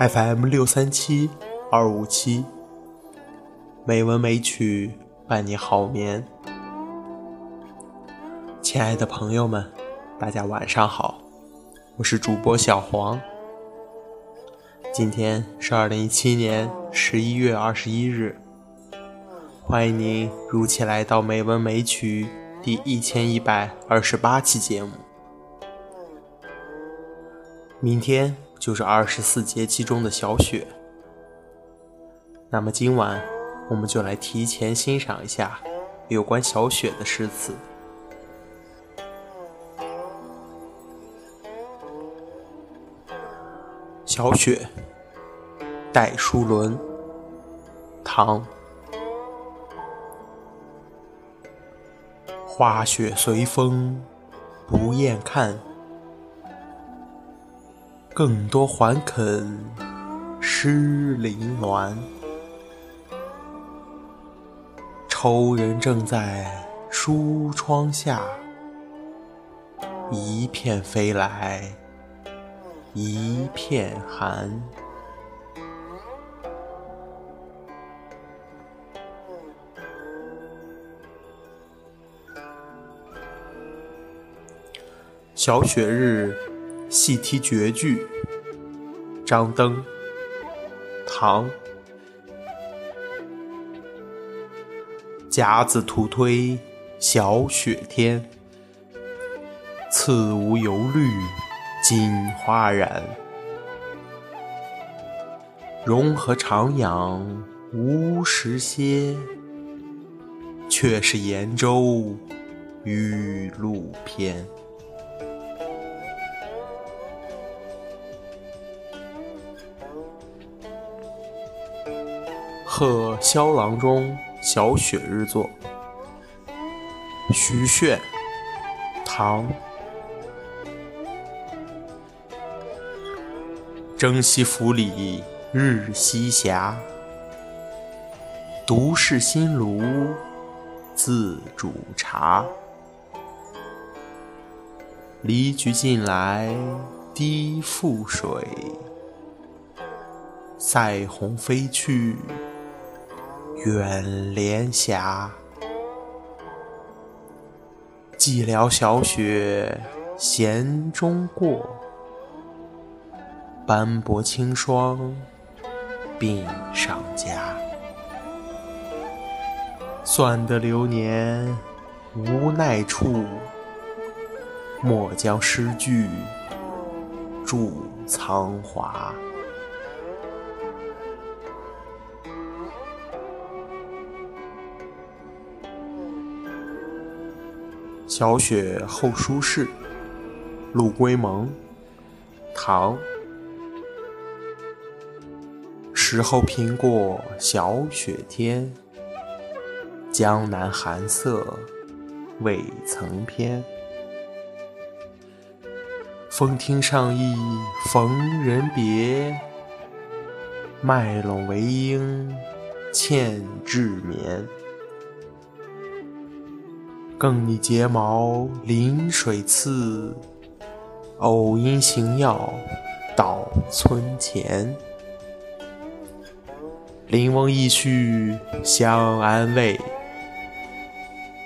FM 六三七二五七，美文美曲伴你好眠。亲爱的朋友们，大家晚上好，我是主播小黄。今天是二零一七年十一月二十一日，欢迎您如期来到《美文美曲》第一千一百二十八期节目。明天。就是二十四节气中的小雪。那么今晚，我们就来提前欣赏一下有关小雪的诗词。小雪，戴叔伦，唐。花雪随风不厌看。更多还肯失凌乱，愁人正在书窗下，一片飞来一片寒。小雪日。细题绝句，张登，唐。甲子图推小雪天，次无油绿金花染。融合徜徉无时歇，却是延州雨露偏。贺萧郎中小雪日作，徐铉，唐。征西府里日西斜，独是新炉自煮茶。离菊近来滴复水，塞鸿飞去。远连霞，寂寥小雪闲中过，斑驳清霜鬓上加。算得流年无奈处，莫将诗句注苍华。小雪后书事，陆龟蒙，唐。时候平过小雪天，江南寒色未曾偏。风听上意逢人别，麦陇为莺欠稚眠。更拟睫毛临水次，偶因行药到村前。临翁意绪相安慰，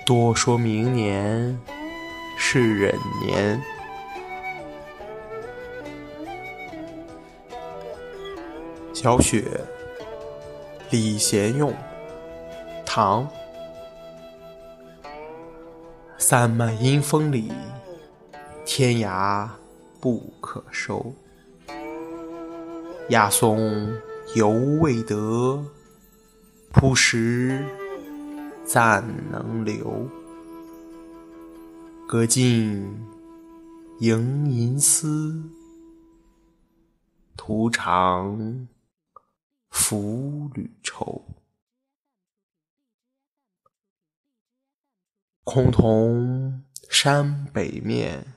多说明年是忍年。小雪，李贤用，唐。散漫阴风里，天涯不可收。雅颂犹未得，朴实暂能留。隔尽盈盈思，徒长拂缕愁。空同山北面，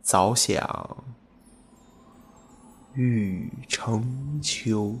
早想玉成秋。